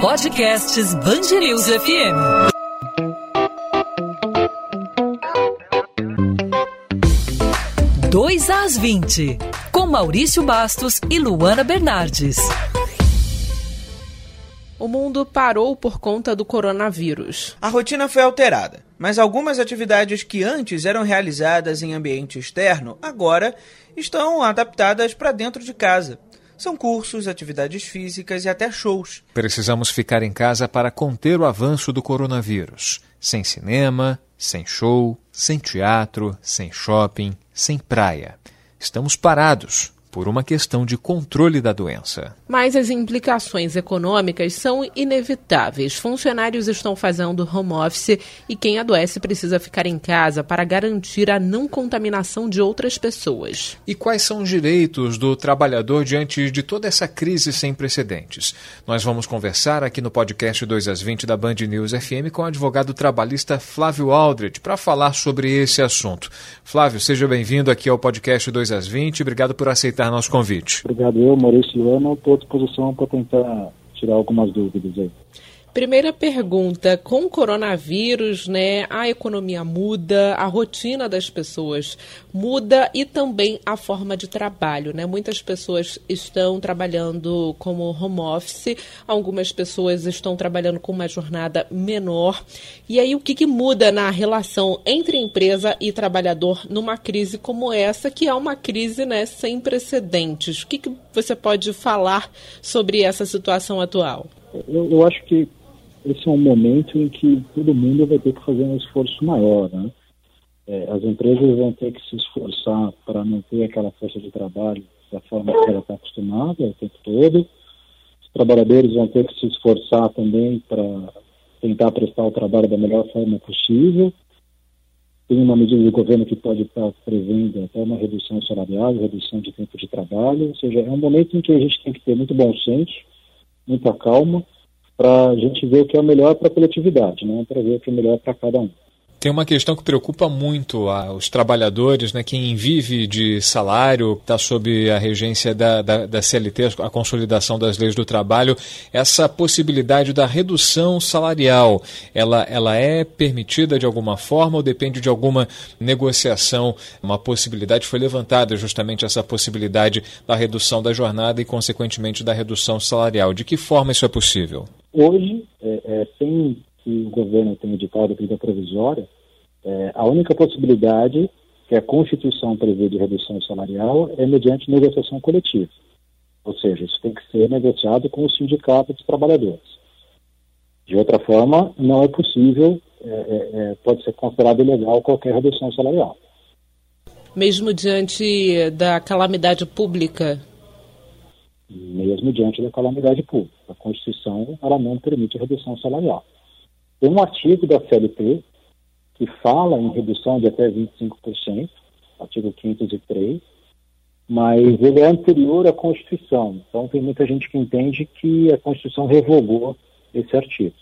Podcasts Bangerils FM. Dois às 20, com Maurício Bastos e Luana Bernardes. O mundo parou por conta do coronavírus. A rotina foi alterada, mas algumas atividades que antes eram realizadas em ambiente externo agora estão adaptadas para dentro de casa. São cursos, atividades físicas e até shows. Precisamos ficar em casa para conter o avanço do coronavírus. Sem cinema, sem show, sem teatro, sem shopping, sem praia. Estamos parados por uma questão de controle da doença. Mas as implicações econômicas são inevitáveis. Funcionários estão fazendo home office e quem adoece precisa ficar em casa para garantir a não contaminação de outras pessoas. E quais são os direitos do trabalhador diante de toda essa crise sem precedentes? Nós vamos conversar aqui no podcast 2 às 20 da Band News FM com o advogado trabalhista Flávio Aldred para falar sobre esse assunto. Flávio, seja bem-vindo aqui ao podcast 2 às 20. Obrigado por aceitar aceitar nosso convite. Obrigado, eu, Maurício Luana, estou à disposição para tentar tirar algumas dúvidas aí. Primeira pergunta, com o coronavírus, né, a economia muda, a rotina das pessoas muda e também a forma de trabalho, né? Muitas pessoas estão trabalhando como home office, algumas pessoas estão trabalhando com uma jornada menor. E aí o que, que muda na relação entre empresa e trabalhador numa crise como essa, que é uma crise, né, sem precedentes? O que, que você pode falar sobre essa situação atual? Eu, eu acho que esse é um momento em que todo mundo vai ter que fazer um esforço maior, né? É, as empresas vão ter que se esforçar para manter aquela força de trabalho da forma que ela está acostumada o tempo todo. Os trabalhadores vão ter que se esforçar também para tentar prestar o trabalho da melhor forma possível. Tem uma medida do governo que pode estar prevendo até uma redução salarial, redução de tempo de trabalho. Ou seja, é um momento em que a gente tem que ter muito bom senso, muita calma, para a gente ver o que é o melhor para a coletividade, né? para ver o que é melhor para cada um. Tem uma questão que preocupa muito os trabalhadores, né? quem vive de salário, está sob a regência da, da, da, CLT, a consolidação das leis do trabalho, essa possibilidade da redução salarial, ela, ela é permitida de alguma forma ou depende de alguma negociação? Uma possibilidade foi levantada justamente essa possibilidade da redução da jornada e, consequentemente, da redução salarial. De que forma isso é possível? Hoje, é, é, sem que o governo tenha editado a medida provisória, é, a única possibilidade que a Constituição prevê de redução salarial é mediante negociação coletiva. Ou seja, isso tem que ser negociado com o sindicato dos trabalhadores. De outra forma, não é possível, é, é, é pode ser considerado ilegal qualquer redução salarial. Mesmo diante da calamidade pública? Mesmo diante da calamidade pública. A Constituição ela não permite redução salarial. Tem um artigo da CLT que fala em redução de até 25%, artigo 503, mas ele é anterior à Constituição. Então tem muita gente que entende que a Constituição revogou esse artigo.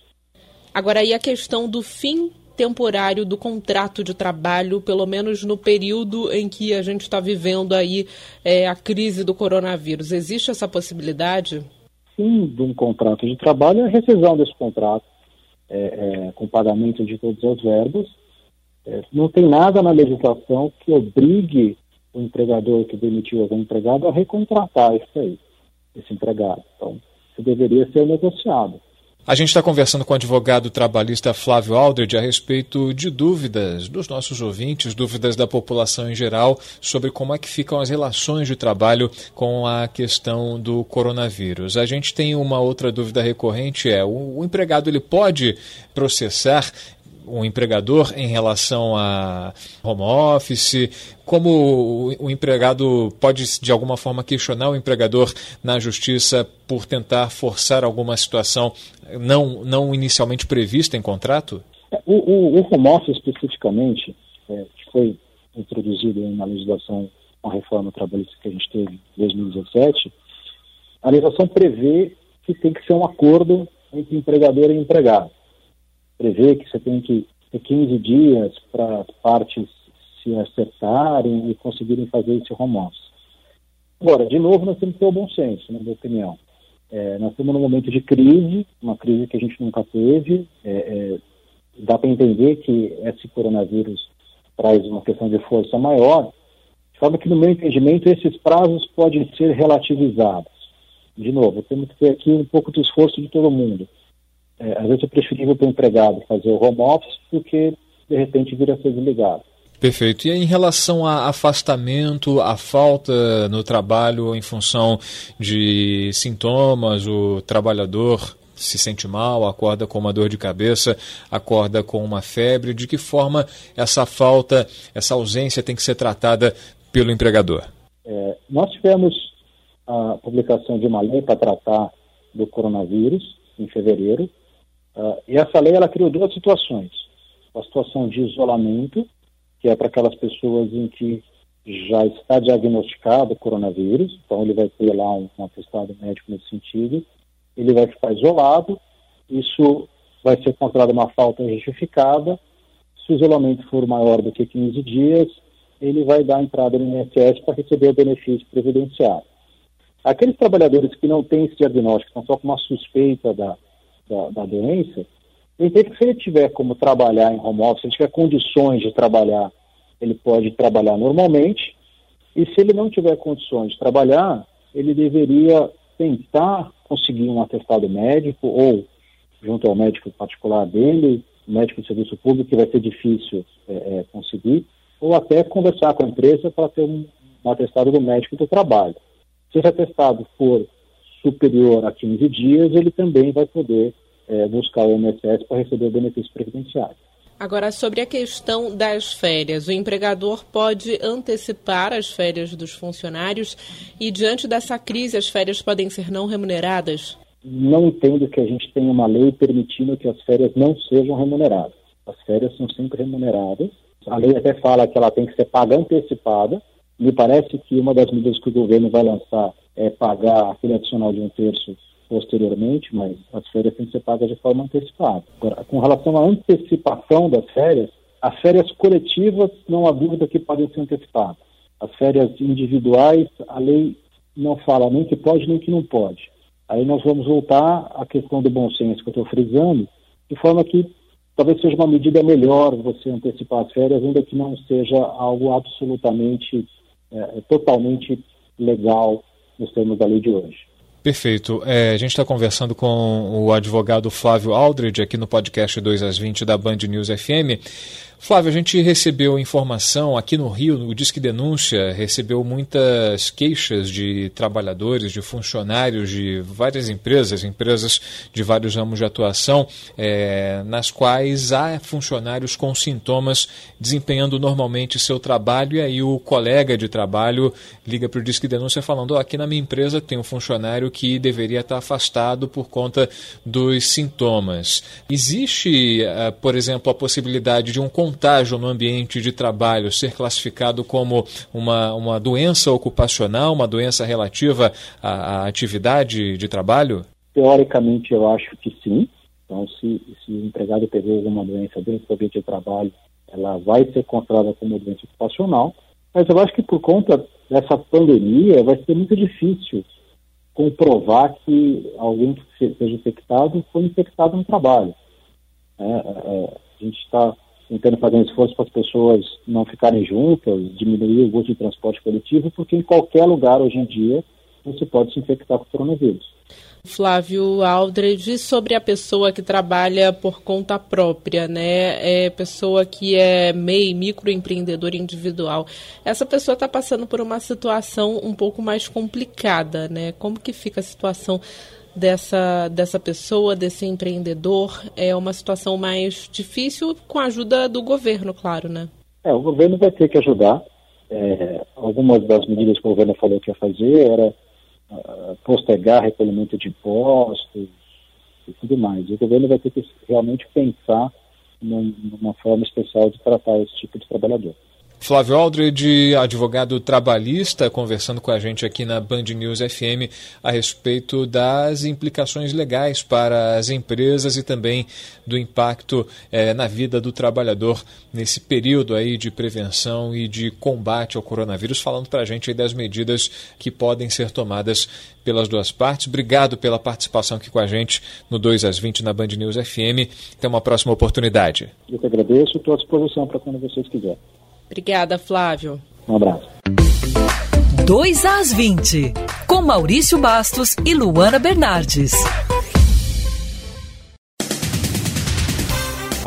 Agora, e a questão do fim temporário do contrato de trabalho, pelo menos no período em que a gente está vivendo aí é, a crise do coronavírus. Existe essa possibilidade? Fim de um contrato de trabalho a rescisão desse contrato é, é, com pagamento de todos os verbos. É, não tem nada na legislação que obrigue o empregador que demitiu algum empregado a recontratar isso aí, esse empregado. Então, isso deveria ser negociado. A gente está conversando com o advogado trabalhista Flávio Aldred a respeito de dúvidas dos nossos ouvintes, dúvidas da população em geral sobre como é que ficam as relações de trabalho com a questão do coronavírus. A gente tem uma outra dúvida recorrente é o, empregado ele pode processar um empregador em relação a home office? Como o empregado pode, de alguma forma, questionar o empregador na justiça por tentar forçar alguma situação não, não inicialmente prevista em contrato? O, o, o home office, especificamente, é, que foi introduzido na legislação a reforma trabalhista que a gente teve em 2017, a legislação prevê que tem que ser um acordo entre empregador e empregado prevê que você tem que ter 15 dias para partes se acertarem e conseguirem fazer esse home office. Agora, de novo, nós temos que ter o bom senso, na minha opinião. É, nós estamos num momento de crise, uma crise que a gente nunca teve. É, é, dá para entender que esse coronavírus traz uma questão de força maior, de forma que, no meu entendimento, esses prazos podem ser relativizados. De novo, temos que ter aqui um pouco de esforço de todo mundo. É, às vezes é preferível para o empregado fazer o home office do que, de repente, vir a ser desligado. Perfeito. E em relação a afastamento, a falta no trabalho em função de sintomas, o trabalhador se sente mal, acorda com uma dor de cabeça, acorda com uma febre, de que forma essa falta, essa ausência tem que ser tratada pelo empregador? É, nós tivemos a publicação de uma lei para tratar do coronavírus em fevereiro, uh, e essa lei ela criou duas situações. A situação de isolamento que é para aquelas pessoas em que já está diagnosticado coronavírus, então ele vai ter lá um, um atestado médico nesse sentido, ele vai ficar isolado, isso vai ser considerado uma falta justificada, se o isolamento for maior do que 15 dias, ele vai dar entrada no INSS para receber o benefício previdenciário. Aqueles trabalhadores que não têm esse diagnóstico, estão só com uma suspeita da, da, da doença, entende que se ele tiver como trabalhar em home office, se ele tiver condições de trabalhar, ele pode trabalhar normalmente. E se ele não tiver condições de trabalhar, ele deveria tentar conseguir um atestado médico ou junto ao médico particular dele, médico de serviço público, que vai ser difícil é, é, conseguir, ou até conversar com a empresa para ter um, um atestado do médico do trabalho. Se esse atestado for superior a 15 dias, ele também vai poder é, buscar o INSS para receber o benefício previdenciário. Agora, sobre a questão das férias, o empregador pode antecipar as férias dos funcionários e, diante dessa crise, as férias podem ser não remuneradas? Não entendo que a gente tenha uma lei permitindo que as férias não sejam remuneradas. As férias são sempre remuneradas. A lei até fala que ela tem que ser paga antecipada. Me parece que uma das medidas que o governo vai lançar é pagar aquele adicional de um terço posteriormente, mas as férias têm que ser pagas de forma antecipada. Agora, com relação à antecipação das férias, as férias coletivas não há dúvida que podem ser antecipadas. As férias individuais, a lei não fala nem que pode nem que não pode. Aí nós vamos voltar à questão do bom senso que eu estou frisando, de forma que talvez seja uma medida melhor você antecipar as férias, ainda que não seja algo absolutamente, é, totalmente legal nos termos da lei de hoje. Perfeito. É, a gente está conversando com o advogado Flávio Aldridge aqui no podcast 2 às 20 da Band News FM. Flávio, a gente recebeu informação aqui no Rio, o Disque Denúncia recebeu muitas queixas de trabalhadores, de funcionários de várias empresas, empresas de vários ramos de atuação, é, nas quais há funcionários com sintomas desempenhando normalmente seu trabalho e aí o colega de trabalho liga para o Disque Denúncia falando: oh, aqui na minha empresa tem um funcionário que deveria estar afastado por conta dos sintomas. Existe, uh, por exemplo, a possibilidade de um contágio no ambiente de trabalho ser classificado como uma, uma doença ocupacional, uma doença relativa à, à atividade de trabalho? Teoricamente, eu acho que sim. Então, se, se o empregado pegou alguma doença dentro do ambiente de trabalho, ela vai ser considerada como doença ocupacional. Mas eu acho que por conta dessa pandemia, vai ser muito difícil comprovar que alguém que seja infectado foi infectado no trabalho. É, é, a gente está tentando fazer um esforço para as pessoas não ficarem juntas, diminuir o uso de transporte coletivo, porque em qualquer lugar hoje em dia você pode se infectar com coronavírus. Flávio Aldred, sobre a pessoa que trabalha por conta própria, né? É pessoa que é MEI, microempreendedor individual. Essa pessoa está passando por uma situação um pouco mais complicada, né? Como que fica a situação dessa, dessa pessoa, desse empreendedor? É uma situação mais difícil com a ajuda do governo, claro, né? É, o governo vai ter que ajudar. É, algumas das medidas que o governo falou que ia fazer era uh, postergar recolhimento de impostos e tudo mais. O governo vai ter que realmente pensar num, numa forma especial de tratar esse tipo de trabalhador. Flávio Aldred, advogado trabalhista, conversando com a gente aqui na Band News FM a respeito das implicações legais para as empresas e também do impacto eh, na vida do trabalhador nesse período aí de prevenção e de combate ao coronavírus, falando para a gente das medidas que podem ser tomadas pelas duas partes. Obrigado pela participação aqui com a gente no 2 às 20 na Band News FM. Até uma próxima oportunidade. Eu que agradeço, estou à disposição para quando vocês quiserem. Obrigada, Flávio. Um abraço. 2 às 20, com Maurício Bastos e Luana Bernardes.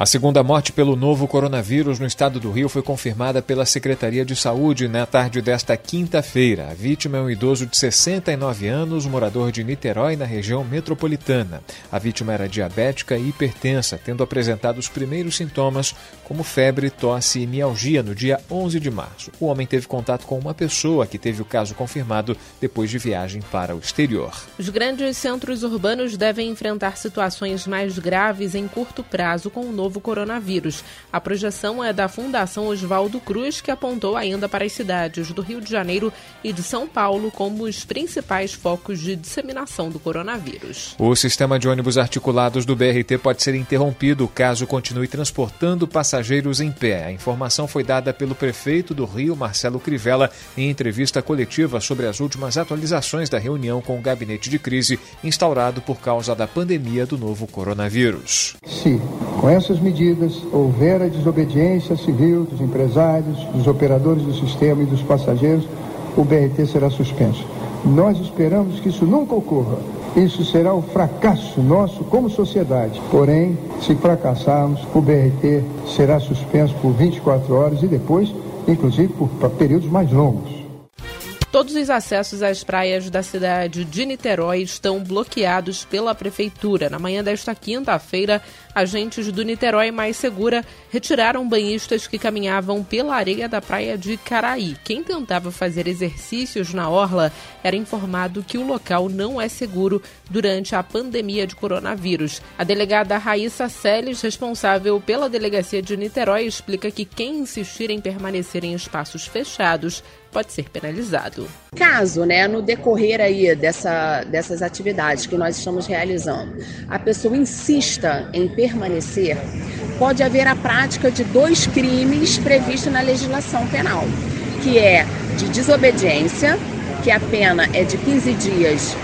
A segunda morte pelo novo coronavírus no estado do Rio foi confirmada pela Secretaria de Saúde na tarde desta quinta-feira. A vítima é um idoso de 69 anos, morador de Niterói, na região metropolitana. A vítima era diabética e hipertensa, tendo apresentado os primeiros sintomas, como febre, tosse e mialgia, no dia 11 de março. O homem teve contato com uma pessoa que teve o caso confirmado depois de viagem para o exterior. Os grandes centros urbanos devem enfrentar situações mais graves em curto prazo com o novo novo coronavírus. A projeção é da Fundação Oswaldo Cruz, que apontou ainda para as cidades do Rio de Janeiro e de São Paulo como os principais focos de disseminação do coronavírus. O sistema de ônibus articulados do BRT pode ser interrompido caso continue transportando passageiros em pé. A informação foi dada pelo prefeito do Rio, Marcelo Crivella, em entrevista coletiva sobre as últimas atualizações da reunião com o gabinete de crise instaurado por causa da pandemia do novo coronavírus. Sim, com essas medidas houver a desobediência civil dos empresários, dos operadores do sistema e dos passageiros, o BRT será suspenso. Nós esperamos que isso nunca ocorra. Isso será o fracasso nosso como sociedade. Porém, se fracassarmos, o BRT será suspenso por 24 horas e depois, inclusive, por períodos mais longos. Todos os acessos às praias da cidade de Niterói estão bloqueados pela prefeitura. Na manhã desta quinta-feira, agentes do Niterói Mais Segura retiraram banhistas que caminhavam pela areia da praia de Caraí. Quem tentava fazer exercícios na orla era informado que o local não é seguro durante a pandemia de coronavírus. A delegada Raíssa Seles, responsável pela delegacia de Niterói, explica que quem insistir em permanecer em espaços fechados pode ser penalizado. Caso, né, no decorrer aí dessa, dessas atividades que nós estamos realizando, a pessoa insista em permanecer, pode haver a prática de dois crimes previstos na legislação penal, que é de desobediência, que a pena é de 15 dias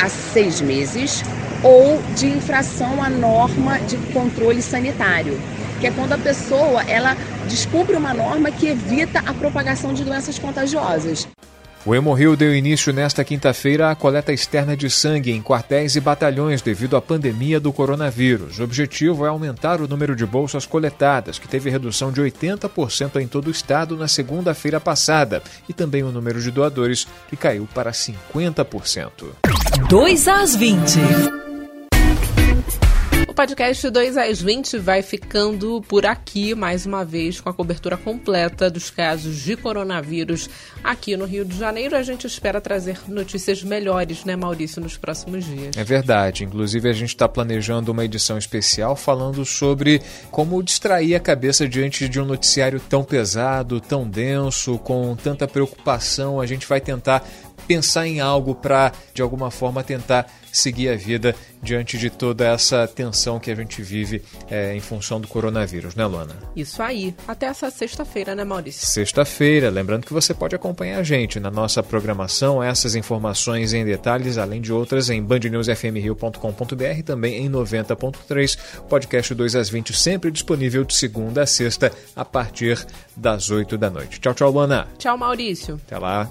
a seis meses, ou de infração à norma de controle sanitário, que é quando a pessoa ela descumpre uma norma que evita a propagação de doenças contagiosas. O Hemorrio deu início nesta quinta-feira à coleta externa de sangue em quartéis e batalhões devido à pandemia do coronavírus. O objetivo é aumentar o número de bolsas coletadas, que teve redução de 80% em todo o estado na segunda-feira passada, e também o número de doadores, que caiu para 50%. 2 às 20 podcast 2 às 20 vai ficando por aqui, mais uma vez, com a cobertura completa dos casos de coronavírus aqui no Rio de Janeiro. A gente espera trazer notícias melhores, né, Maurício, nos próximos dias. É verdade. Inclusive, a gente está planejando uma edição especial falando sobre como distrair a cabeça diante de um noticiário tão pesado, tão denso, com tanta preocupação. A gente vai tentar pensar em algo para, de alguma forma, tentar seguir a vida diante de toda essa tensão que a gente vive é, em função do coronavírus, né, Luana? Isso aí. Até essa sexta-feira, né, Maurício? Sexta-feira. Lembrando que você pode acompanhar a gente na nossa programação, essas informações em detalhes, além de outras, em bandnewsfmrio.com.br, também em 90.3, podcast 2 às 20, sempre disponível de segunda a sexta, a partir das 8 da noite. Tchau, tchau, Luana. Tchau, Maurício. Até lá.